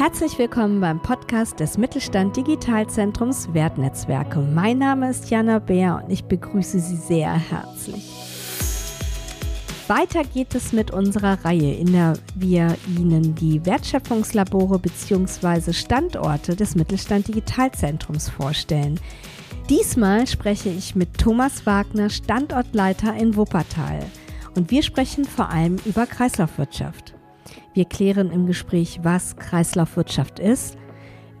Herzlich willkommen beim Podcast des Mittelstand Digitalzentrums Wertnetzwerke. Mein Name ist Jana Bär und ich begrüße Sie sehr herzlich. Weiter geht es mit unserer Reihe, in der wir Ihnen die Wertschöpfungslabore bzw. Standorte des Mittelstand Digitalzentrums vorstellen. Diesmal spreche ich mit Thomas Wagner, Standortleiter in Wuppertal. Und wir sprechen vor allem über Kreislaufwirtschaft. Wir klären im Gespräch, was Kreislaufwirtschaft ist,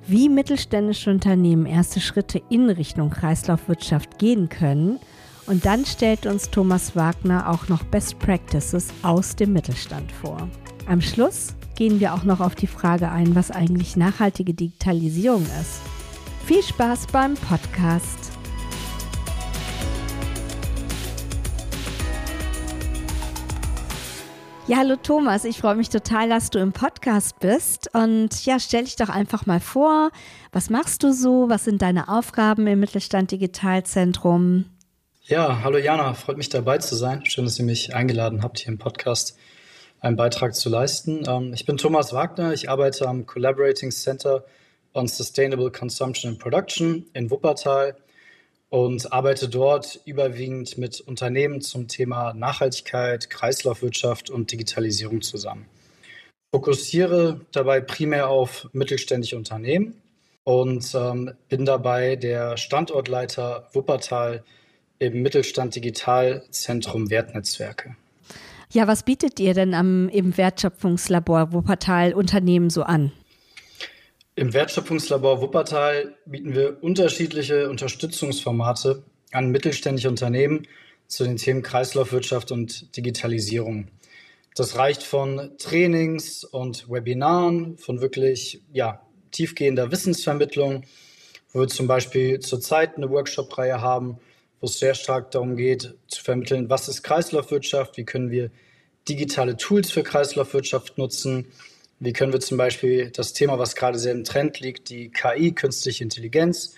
wie mittelständische Unternehmen erste Schritte in Richtung Kreislaufwirtschaft gehen können und dann stellt uns Thomas Wagner auch noch Best Practices aus dem Mittelstand vor. Am Schluss gehen wir auch noch auf die Frage ein, was eigentlich nachhaltige Digitalisierung ist. Viel Spaß beim Podcast. Ja, hallo Thomas, ich freue mich total, dass du im Podcast bist. Und ja, stell dich doch einfach mal vor, was machst du so? Was sind deine Aufgaben im Mittelstand Digitalzentrum? Ja, hallo Jana, freut mich dabei zu sein. Schön, dass ihr mich eingeladen habt, hier im Podcast einen Beitrag zu leisten. Ähm, ich bin Thomas Wagner, ich arbeite am Collaborating Center on Sustainable Consumption and Production in Wuppertal und arbeite dort überwiegend mit Unternehmen zum Thema Nachhaltigkeit, Kreislaufwirtschaft und Digitalisierung zusammen. Fokussiere dabei primär auf mittelständische Unternehmen und ähm, bin dabei der Standortleiter Wuppertal im Mittelstand Digitalzentrum Wertnetzwerke. Ja, was bietet ihr denn am im Wertschöpfungslabor Wuppertal Unternehmen so an? Im Wertschöpfungslabor Wuppertal bieten wir unterschiedliche Unterstützungsformate an mittelständische Unternehmen zu den Themen Kreislaufwirtschaft und Digitalisierung. Das reicht von Trainings und Webinaren, von wirklich ja, tiefgehender Wissensvermittlung, wo wir zum Beispiel zurzeit eine Workshop-Reihe haben, wo es sehr stark darum geht, zu vermitteln, was ist Kreislaufwirtschaft, wie können wir digitale Tools für Kreislaufwirtschaft nutzen, wie können wir zum Beispiel das Thema, was gerade sehr im Trend liegt, die KI, künstliche Intelligenz,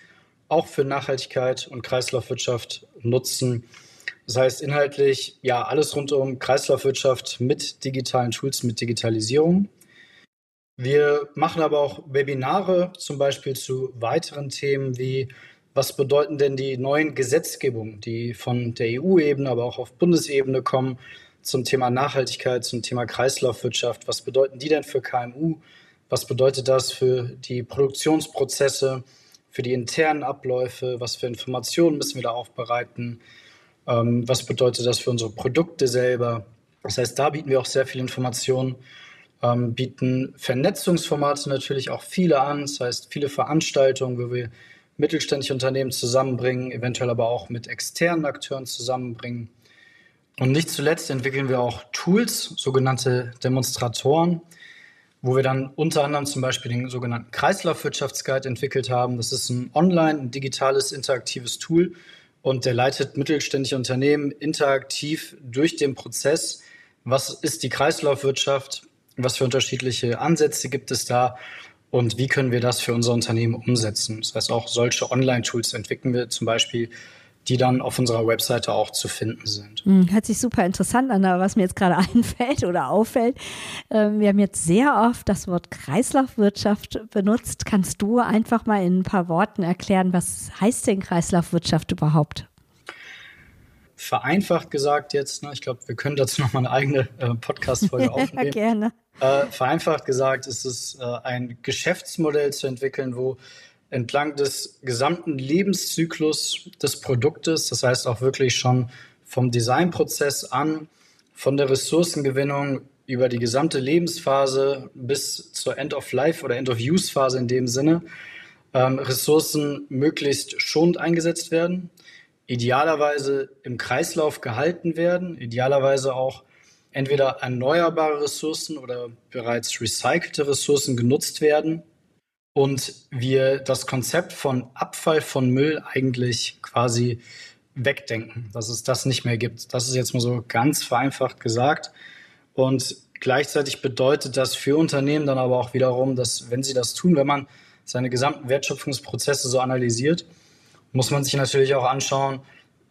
auch für Nachhaltigkeit und Kreislaufwirtschaft nutzen? Das heißt inhaltlich, ja, alles rund um Kreislaufwirtschaft mit digitalen Tools, mit Digitalisierung. Wir machen aber auch Webinare zum Beispiel zu weiteren Themen wie, was bedeuten denn die neuen Gesetzgebungen, die von der EU-Ebene, aber auch auf Bundesebene kommen, zum Thema Nachhaltigkeit, zum Thema Kreislaufwirtschaft. Was bedeuten die denn für KMU? Was bedeutet das für die Produktionsprozesse, für die internen Abläufe? Was für Informationen müssen wir da aufbereiten? Ähm, was bedeutet das für unsere Produkte selber? Das heißt, da bieten wir auch sehr viele Informationen, ähm, bieten Vernetzungsformate natürlich auch viele an. Das heißt, viele Veranstaltungen, wo wir mittelständische Unternehmen zusammenbringen, eventuell aber auch mit externen Akteuren zusammenbringen. Und nicht zuletzt entwickeln wir auch Tools, sogenannte Demonstratoren, wo wir dann unter anderem zum Beispiel den sogenannten Kreislaufwirtschaftsguide entwickelt haben. Das ist ein online, ein digitales, interaktives Tool und der leitet mittelständische Unternehmen interaktiv durch den Prozess. Was ist die Kreislaufwirtschaft? Was für unterschiedliche Ansätze gibt es da? Und wie können wir das für unser Unternehmen umsetzen? Das heißt, auch solche Online-Tools entwickeln wir zum Beispiel die dann auf unserer Webseite auch zu finden sind. Hm, hört sich super interessant an, aber was mir jetzt gerade einfällt oder auffällt, ähm, wir haben jetzt sehr oft das Wort Kreislaufwirtschaft benutzt. Kannst du einfach mal in ein paar Worten erklären, was heißt denn Kreislaufwirtschaft überhaupt? Vereinfacht gesagt jetzt, ne, ich glaube, wir können dazu nochmal eine eigene äh, Podcast-Folge aufnehmen. Gerne. Äh, vereinfacht gesagt ist es äh, ein Geschäftsmodell zu entwickeln, wo entlang des gesamten Lebenszyklus des Produktes, das heißt auch wirklich schon vom Designprozess an, von der Ressourcengewinnung über die gesamte Lebensphase bis zur End-of-Life oder End-of-Use-Phase in dem Sinne, ähm, Ressourcen möglichst schonend eingesetzt werden, idealerweise im Kreislauf gehalten werden, idealerweise auch entweder erneuerbare Ressourcen oder bereits recycelte Ressourcen genutzt werden und wir das Konzept von Abfall von Müll eigentlich quasi wegdenken, dass es das nicht mehr gibt. Das ist jetzt mal so ganz vereinfacht gesagt. Und gleichzeitig bedeutet das für Unternehmen dann aber auch wiederum, dass wenn sie das tun, wenn man seine gesamten Wertschöpfungsprozesse so analysiert, muss man sich natürlich auch anschauen,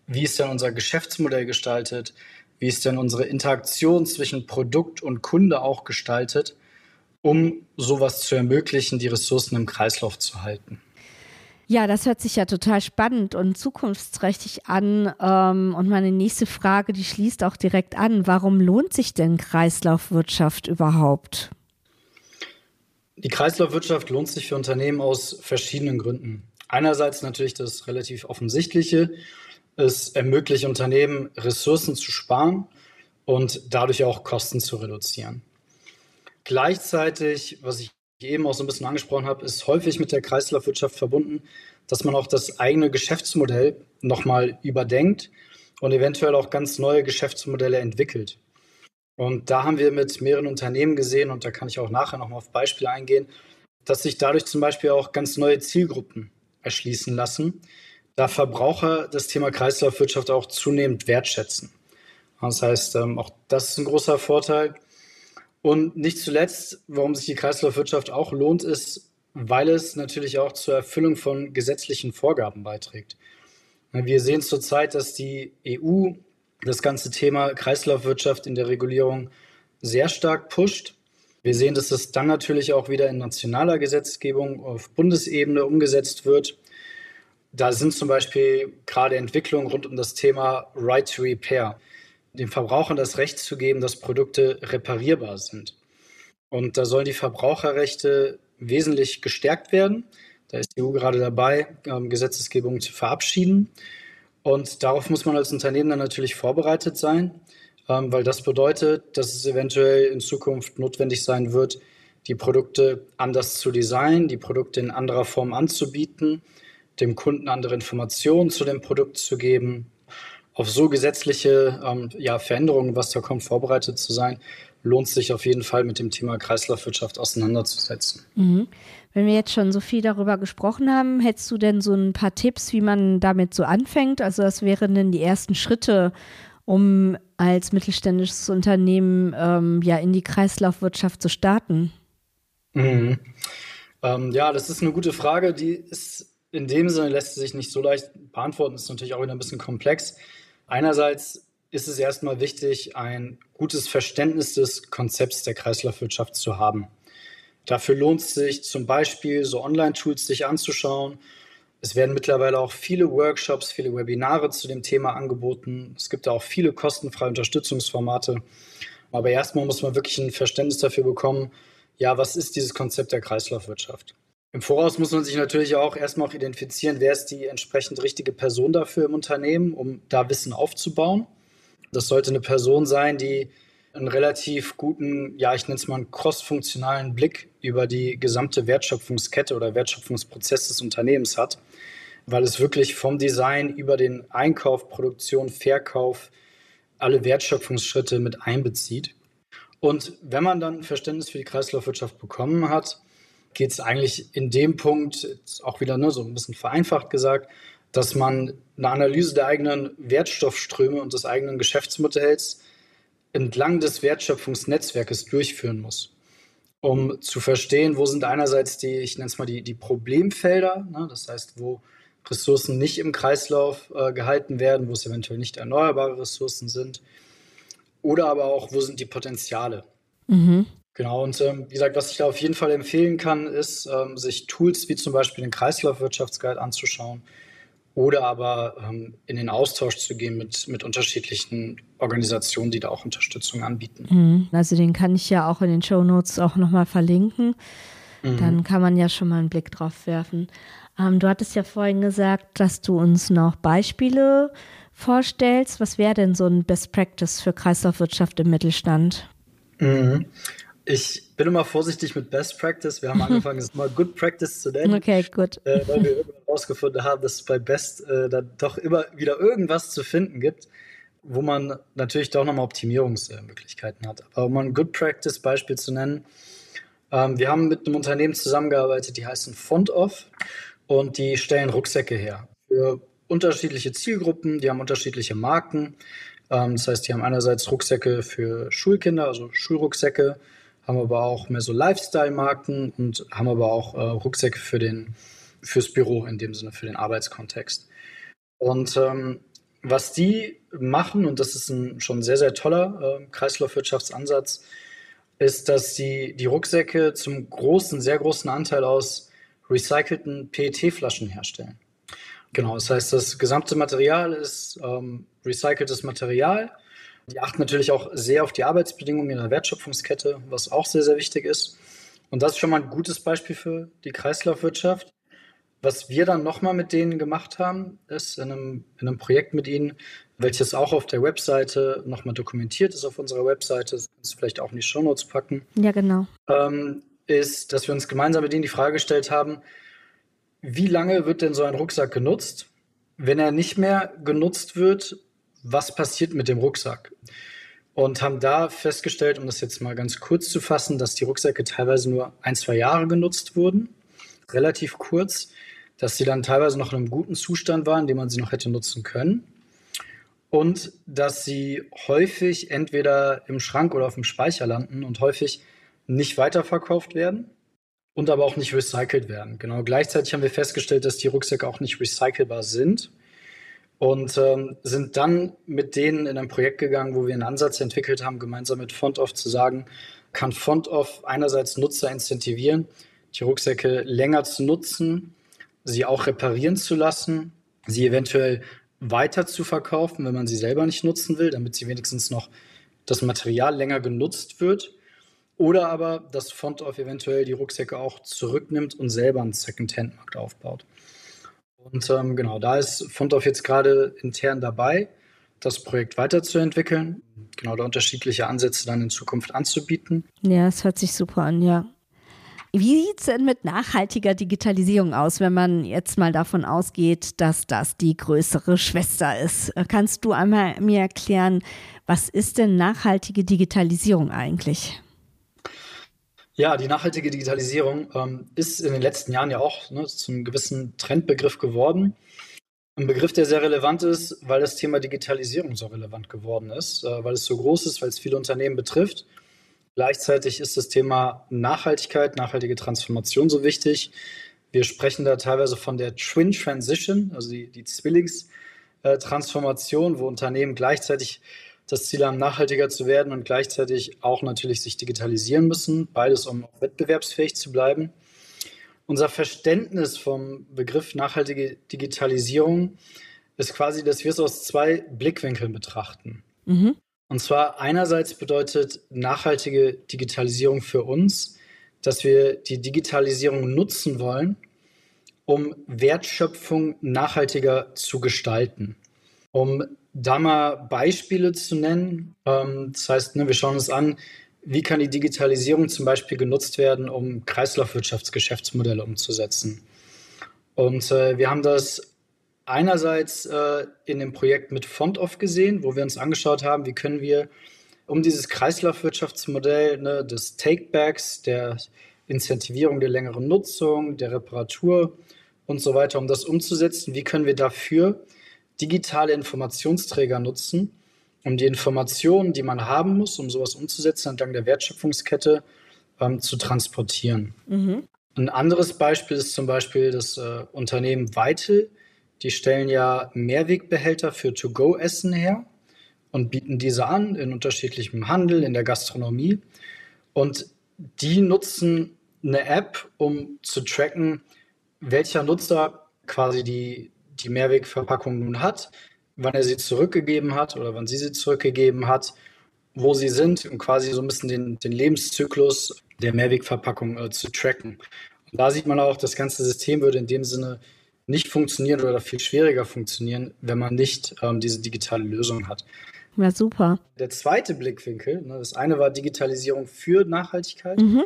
wie ist denn unser Geschäftsmodell gestaltet, wie ist denn unsere Interaktion zwischen Produkt und Kunde auch gestaltet um sowas zu ermöglichen, die Ressourcen im Kreislauf zu halten. Ja, das hört sich ja total spannend und zukunftsträchtig an. Ähm, und meine nächste Frage, die schließt auch direkt an. Warum lohnt sich denn Kreislaufwirtschaft überhaupt? Die Kreislaufwirtschaft lohnt sich für Unternehmen aus verschiedenen Gründen. Einerseits natürlich das relativ offensichtliche. Es ermöglicht Unternehmen, Ressourcen zu sparen und dadurch auch Kosten zu reduzieren. Gleichzeitig, was ich eben auch so ein bisschen angesprochen habe, ist häufig mit der Kreislaufwirtschaft verbunden, dass man auch das eigene Geschäftsmodell nochmal überdenkt und eventuell auch ganz neue Geschäftsmodelle entwickelt. Und da haben wir mit mehreren Unternehmen gesehen, und da kann ich auch nachher nochmal auf Beispiele eingehen, dass sich dadurch zum Beispiel auch ganz neue Zielgruppen erschließen lassen, da Verbraucher das Thema Kreislaufwirtschaft auch zunehmend wertschätzen. Das heißt, ähm, auch das ist ein großer Vorteil. Und nicht zuletzt, warum sich die Kreislaufwirtschaft auch lohnt, ist, weil es natürlich auch zur Erfüllung von gesetzlichen Vorgaben beiträgt. Wir sehen zurzeit, dass die EU das ganze Thema Kreislaufwirtschaft in der Regulierung sehr stark pusht. Wir sehen, dass es dann natürlich auch wieder in nationaler Gesetzgebung auf Bundesebene umgesetzt wird. Da sind zum Beispiel gerade Entwicklungen rund um das Thema Right to Repair den Verbrauchern das Recht zu geben, dass Produkte reparierbar sind. Und da sollen die Verbraucherrechte wesentlich gestärkt werden. Da ist die EU gerade dabei, ähm, Gesetzesgebungen zu verabschieden. Und darauf muss man als Unternehmen dann natürlich vorbereitet sein, ähm, weil das bedeutet, dass es eventuell in Zukunft notwendig sein wird, die Produkte anders zu designen, die Produkte in anderer Form anzubieten, dem Kunden andere Informationen zu dem Produkt zu geben, auf so gesetzliche ähm, ja, Veränderungen, was da kommt, vorbereitet zu sein, lohnt sich auf jeden Fall mit dem Thema Kreislaufwirtschaft auseinanderzusetzen. Mhm. Wenn wir jetzt schon so viel darüber gesprochen haben, hättest du denn so ein paar Tipps, wie man damit so anfängt? Also was wären denn die ersten Schritte, um als mittelständisches Unternehmen ähm, ja in die Kreislaufwirtschaft zu starten? Mhm. Ähm, ja, das ist eine gute Frage. Die ist in dem Sinne lässt sich nicht so leicht beantworten. Ist natürlich auch wieder ein bisschen komplex. Einerseits ist es erstmal wichtig, ein gutes Verständnis des Konzepts der Kreislaufwirtschaft zu haben. Dafür lohnt es sich zum Beispiel, so Online-Tools sich anzuschauen. Es werden mittlerweile auch viele Workshops, viele Webinare zu dem Thema angeboten. Es gibt auch viele kostenfreie Unterstützungsformate. Aber erstmal muss man wirklich ein Verständnis dafür bekommen, ja, was ist dieses Konzept der Kreislaufwirtschaft? Im Voraus muss man sich natürlich auch erstmal auch identifizieren, wer ist die entsprechend richtige Person dafür im Unternehmen, um da Wissen aufzubauen. Das sollte eine Person sein, die einen relativ guten, ja, ich nenne es mal einen cross-funktionalen Blick über die gesamte Wertschöpfungskette oder Wertschöpfungsprozess des Unternehmens hat, weil es wirklich vom Design über den Einkauf, Produktion, Verkauf alle Wertschöpfungsschritte mit einbezieht. Und wenn man dann Verständnis für die Kreislaufwirtschaft bekommen hat, geht es eigentlich in dem Punkt, auch wieder ne, so ein bisschen vereinfacht gesagt, dass man eine Analyse der eigenen Wertstoffströme und des eigenen Geschäftsmodells entlang des Wertschöpfungsnetzwerkes durchführen muss, um zu verstehen, wo sind einerseits die, ich nenne es mal die, die Problemfelder, ne, das heißt, wo Ressourcen nicht im Kreislauf äh, gehalten werden, wo es eventuell nicht erneuerbare Ressourcen sind, oder aber auch, wo sind die Potenziale. Mhm. Genau, und ähm, wie gesagt, was ich da auf jeden Fall empfehlen kann, ist, ähm, sich Tools wie zum Beispiel den Kreislaufwirtschaftsguide anzuschauen oder aber ähm, in den Austausch zu gehen mit, mit unterschiedlichen Organisationen, die da auch Unterstützung anbieten. Mhm. Also den kann ich ja auch in den Show Notes auch nochmal verlinken. Mhm. Dann kann man ja schon mal einen Blick drauf werfen. Ähm, du hattest ja vorhin gesagt, dass du uns noch Beispiele vorstellst. Was wäre denn so ein Best Practice für Kreislaufwirtschaft im Mittelstand? Mhm. Ich bin immer vorsichtig mit Best Practice. Wir haben angefangen, es mal Good Practice zu nennen. Okay, gut. Äh, weil wir irgendwann herausgefunden haben, dass es bei Best äh, dann doch immer wieder irgendwas zu finden gibt, wo man natürlich doch nochmal Optimierungsmöglichkeiten hat. Aber um ein Good Practice Beispiel zu nennen, ähm, wir haben mit einem Unternehmen zusammengearbeitet, die heißen FontOff und die stellen Rucksäcke her für unterschiedliche Zielgruppen, die haben unterschiedliche Marken. Ähm, das heißt, die haben einerseits Rucksäcke für Schulkinder, also Schulrucksäcke, haben aber auch mehr so Lifestyle-Marken und haben aber auch äh, Rucksäcke für den, fürs Büro, in dem Sinne für den Arbeitskontext. Und ähm, was die machen, und das ist ein schon sehr, sehr toller äh, Kreislaufwirtschaftsansatz, ist, dass die, die Rucksäcke zum großen, sehr großen Anteil aus recycelten PET-Flaschen herstellen. Genau, das heißt, das gesamte Material ist ähm, recyceltes Material. Die achten natürlich auch sehr auf die Arbeitsbedingungen in der Wertschöpfungskette, was auch sehr, sehr wichtig ist. Und das ist schon mal ein gutes Beispiel für die Kreislaufwirtschaft. Was wir dann nochmal mit denen gemacht haben, ist in einem, in einem Projekt mit ihnen, welches auch auf der Webseite nochmal dokumentiert ist auf unserer Webseite, das kannst du vielleicht auch in die Shownotes packen. Ja, genau. Ähm, ist, dass wir uns gemeinsam mit ihnen die Frage gestellt haben, wie lange wird denn so ein Rucksack genutzt? Wenn er nicht mehr genutzt wird, was passiert mit dem Rucksack? Und haben da festgestellt, um das jetzt mal ganz kurz zu fassen, dass die Rucksäcke teilweise nur ein, zwei Jahre genutzt wurden, relativ kurz, dass sie dann teilweise noch in einem guten Zustand waren, in dem man sie noch hätte nutzen können. Und dass sie häufig entweder im Schrank oder auf dem Speicher landen und häufig nicht weiterverkauft werden und aber auch nicht recycelt werden. Genau. Gleichzeitig haben wir festgestellt, dass die Rucksäcke auch nicht recycelbar sind und ähm, sind dann mit denen in ein Projekt gegangen, wo wir einen Ansatz entwickelt haben, gemeinsam mit FontOff zu sagen, kann FontOff einerseits Nutzer incentivieren, die Rucksäcke länger zu nutzen, sie auch reparieren zu lassen, sie eventuell weiter zu verkaufen, wenn man sie selber nicht nutzen will, damit sie wenigstens noch das Material länger genutzt wird oder aber, dass Fontoff eventuell die Rucksäcke auch zurücknimmt und selber einen Second-Hand-Markt aufbaut. Und ähm, genau, da ist Fontoff jetzt gerade intern dabei, das Projekt weiterzuentwickeln, genau da unterschiedliche Ansätze dann in Zukunft anzubieten. Ja, es hört sich super an, ja. Wie sieht es denn mit nachhaltiger Digitalisierung aus, wenn man jetzt mal davon ausgeht, dass das die größere Schwester ist? Kannst du einmal mir erklären, was ist denn nachhaltige Digitalisierung eigentlich? Ja, die nachhaltige Digitalisierung ähm, ist in den letzten Jahren ja auch ne, zum gewissen Trendbegriff geworden. Ein Begriff, der sehr relevant ist, weil das Thema Digitalisierung so relevant geworden ist, äh, weil es so groß ist, weil es viele Unternehmen betrifft. Gleichzeitig ist das Thema Nachhaltigkeit, nachhaltige Transformation so wichtig. Wir sprechen da teilweise von der Twin Transition, also die, die Zwillingstransformation, wo Unternehmen gleichzeitig das Ziel haben, nachhaltiger zu werden und gleichzeitig auch natürlich sich digitalisieren müssen. Beides, um wettbewerbsfähig zu bleiben. Unser Verständnis vom Begriff nachhaltige Digitalisierung ist quasi, dass wir es aus zwei Blickwinkeln betrachten. Mhm. Und zwar einerseits bedeutet nachhaltige Digitalisierung für uns, dass wir die Digitalisierung nutzen wollen, um Wertschöpfung nachhaltiger zu gestalten. Um da mal Beispiele zu nennen, ähm, das heißt, ne, wir schauen uns an, wie kann die Digitalisierung zum Beispiel genutzt werden, um Kreislaufwirtschaftsgeschäftsmodelle umzusetzen. Und äh, wir haben das einerseits äh, in dem Projekt mit FontOff gesehen, wo wir uns angeschaut haben, wie können wir um dieses Kreislaufwirtschaftsmodell ne, des Takebacks, der Incentivierung der längeren Nutzung, der Reparatur und so weiter, um das umzusetzen, wie können wir dafür digitale Informationsträger nutzen, um die Informationen, die man haben muss, um sowas umzusetzen, entlang der Wertschöpfungskette ähm, zu transportieren. Mhm. Ein anderes Beispiel ist zum Beispiel das äh, Unternehmen Weitel. Die stellen ja Mehrwegbehälter für To-Go-Essen her und bieten diese an in unterschiedlichem Handel, in der Gastronomie. Und die nutzen eine App, um zu tracken, welcher Nutzer quasi die, die Mehrwegverpackung nun hat, wann er sie zurückgegeben hat oder wann sie sie zurückgegeben hat, wo sie sind und quasi so ein bisschen den, den Lebenszyklus der Mehrwegverpackung äh, zu tracken. Und da sieht man auch, das ganze System würde in dem Sinne nicht funktionieren oder viel schwieriger funktionieren, wenn man nicht ähm, diese digitale Lösung hat. Ja, super. Der zweite Blickwinkel, ne, das eine war Digitalisierung für Nachhaltigkeit. Mhm.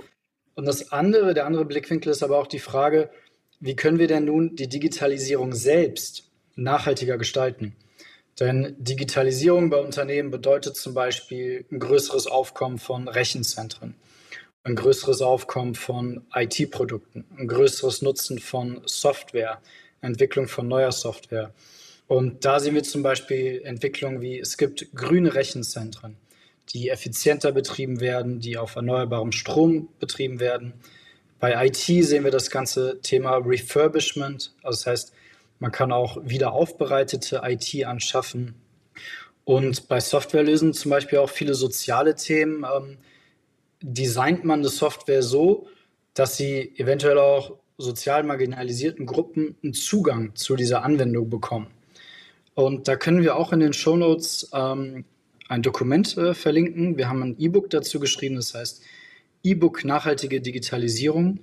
Und das andere, der andere Blickwinkel ist aber auch die Frage, wie können wir denn nun die Digitalisierung selbst nachhaltiger gestalten? Denn Digitalisierung bei Unternehmen bedeutet zum Beispiel ein größeres Aufkommen von Rechenzentren, ein größeres Aufkommen von IT-Produkten, ein größeres Nutzen von Software, Entwicklung von neuer Software. Und da sehen wir zum Beispiel Entwicklungen wie, es gibt grüne Rechenzentren, die effizienter betrieben werden, die auf erneuerbarem Strom betrieben werden. Bei IT sehen wir das ganze Thema Refurbishment, also das heißt, man kann auch wieder aufbereitete IT anschaffen. Und bei Softwarelösungen zum Beispiel auch viele soziale Themen, ähm, designt man eine Software so, dass sie eventuell auch sozial marginalisierten Gruppen einen Zugang zu dieser Anwendung bekommen. Und da können wir auch in den Shownotes ähm, ein Dokument äh, verlinken. Wir haben ein E-Book dazu geschrieben, das heißt E-Book Nachhaltige Digitalisierung,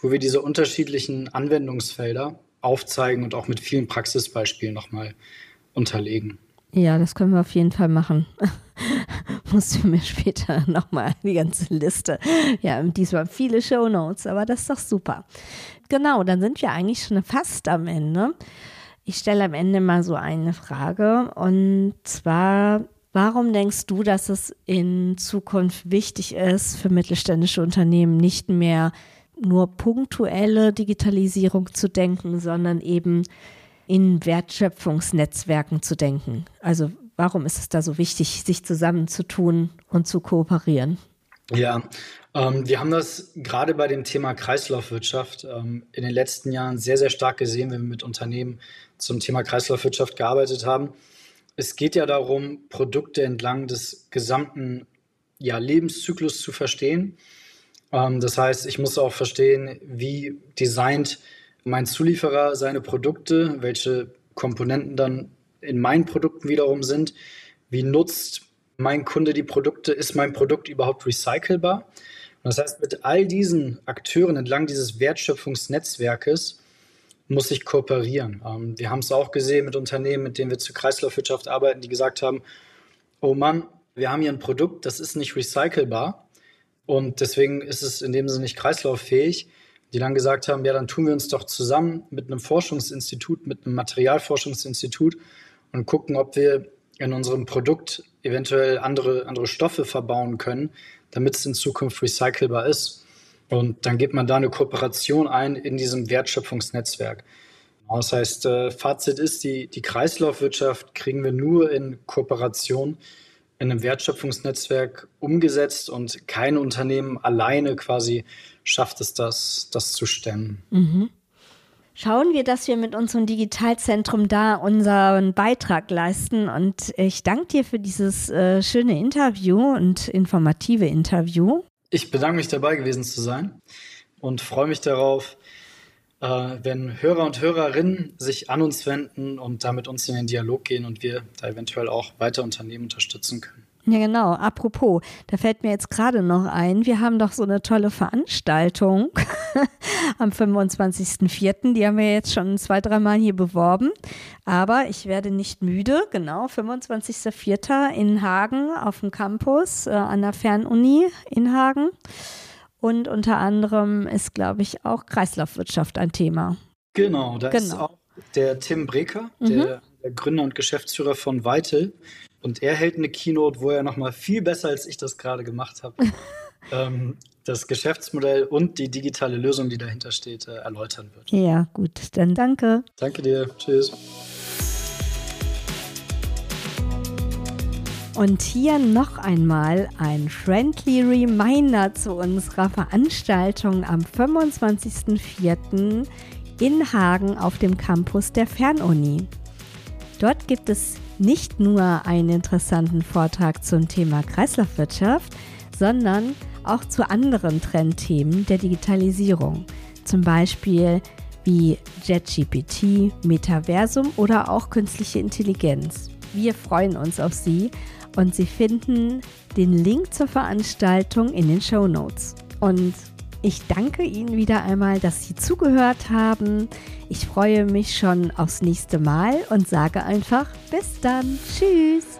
wo wir diese unterschiedlichen Anwendungsfelder aufzeigen und auch mit vielen Praxisbeispielen nochmal unterlegen. Ja, das können wir auf jeden Fall machen. Musst du mir später nochmal die ganze Liste. Ja, diesmal viele Show Notes, aber das ist doch super. Genau, dann sind wir eigentlich schon fast am Ende. Ich stelle am Ende mal so eine Frage und zwar, warum denkst du, dass es in Zukunft wichtig ist, für mittelständische Unternehmen nicht mehr nur punktuelle Digitalisierung zu denken, sondern eben in Wertschöpfungsnetzwerken zu denken. Also warum ist es da so wichtig, sich zusammenzutun und zu kooperieren? Ja, ähm, wir haben das gerade bei dem Thema Kreislaufwirtschaft ähm, in den letzten Jahren sehr, sehr stark gesehen, wenn wir mit Unternehmen zum Thema Kreislaufwirtschaft gearbeitet haben. Es geht ja darum, Produkte entlang des gesamten ja, Lebenszyklus zu verstehen. Ähm, das heißt, ich muss auch verstehen, wie designt mein Zulieferer seine Produkte, welche Komponenten dann in meinen Produkten wiederum sind. Wie nutzt mein Kunde die Produkte? Ist mein Produkt überhaupt recycelbar? das heißt, mit all diesen Akteuren entlang dieses Wertschöpfungsnetzwerkes muss ich kooperieren. Ähm, wir haben es auch gesehen mit Unternehmen, mit denen wir zur Kreislaufwirtschaft arbeiten, die gesagt haben, oh Mann, wir haben hier ein Produkt, das ist nicht recycelbar und deswegen ist es in dem Sinne nicht kreislauffähig die dann gesagt haben, ja, dann tun wir uns doch zusammen mit einem Forschungsinstitut, mit einem Materialforschungsinstitut und gucken, ob wir in unserem Produkt eventuell andere, andere Stoffe verbauen können, damit es in Zukunft recycelbar ist. Und dann geht man da eine Kooperation ein in diesem Wertschöpfungsnetzwerk. Das heißt, äh, Fazit ist, die, die Kreislaufwirtschaft kriegen wir nur in Kooperation in einem Wertschöpfungsnetzwerk umgesetzt und kein Unternehmen alleine quasi schafft es das, das zu stemmen. Mhm. Schauen wir, dass wir mit unserem Digitalzentrum da unseren Beitrag leisten. Und ich danke dir für dieses äh, schöne Interview und informative Interview. Ich bedanke mich dabei gewesen zu sein und freue mich darauf, äh, wenn Hörer und Hörerinnen sich an uns wenden und da mit uns in den Dialog gehen und wir da eventuell auch weiter Unternehmen unterstützen können. Ja, genau. Apropos, da fällt mir jetzt gerade noch ein, wir haben doch so eine tolle Veranstaltung am 25.04. Die haben wir jetzt schon zwei, dreimal hier beworben. Aber ich werde nicht müde. Genau, 25.04. in Hagen auf dem Campus äh, an der Fernuni in Hagen. Und unter anderem ist, glaube ich, auch Kreislaufwirtschaft ein Thema. Genau, da genau. ist auch der Tim Breker, mhm. der, der Gründer und Geschäftsführer von Weitel. Und er hält eine Keynote, wo er nochmal viel besser als ich das gerade gemacht habe, ähm, das Geschäftsmodell und die digitale Lösung, die dahinter steht, äh, erläutern wird. Ja, gut, dann danke. Danke dir. Tschüss. Und hier noch einmal ein friendly Reminder zu unserer Veranstaltung am 25.04. in Hagen auf dem Campus der Fernuni. Dort gibt es nicht nur einen interessanten Vortrag zum Thema Kreislaufwirtschaft, sondern auch zu anderen Trendthemen der Digitalisierung, zum Beispiel wie JetGPT, Metaversum oder auch künstliche Intelligenz. Wir freuen uns auf Sie und Sie finden den Link zur Veranstaltung in den Show Notes. Und ich danke Ihnen wieder einmal, dass Sie zugehört haben. Ich freue mich schon aufs nächste Mal und sage einfach bis dann. Tschüss.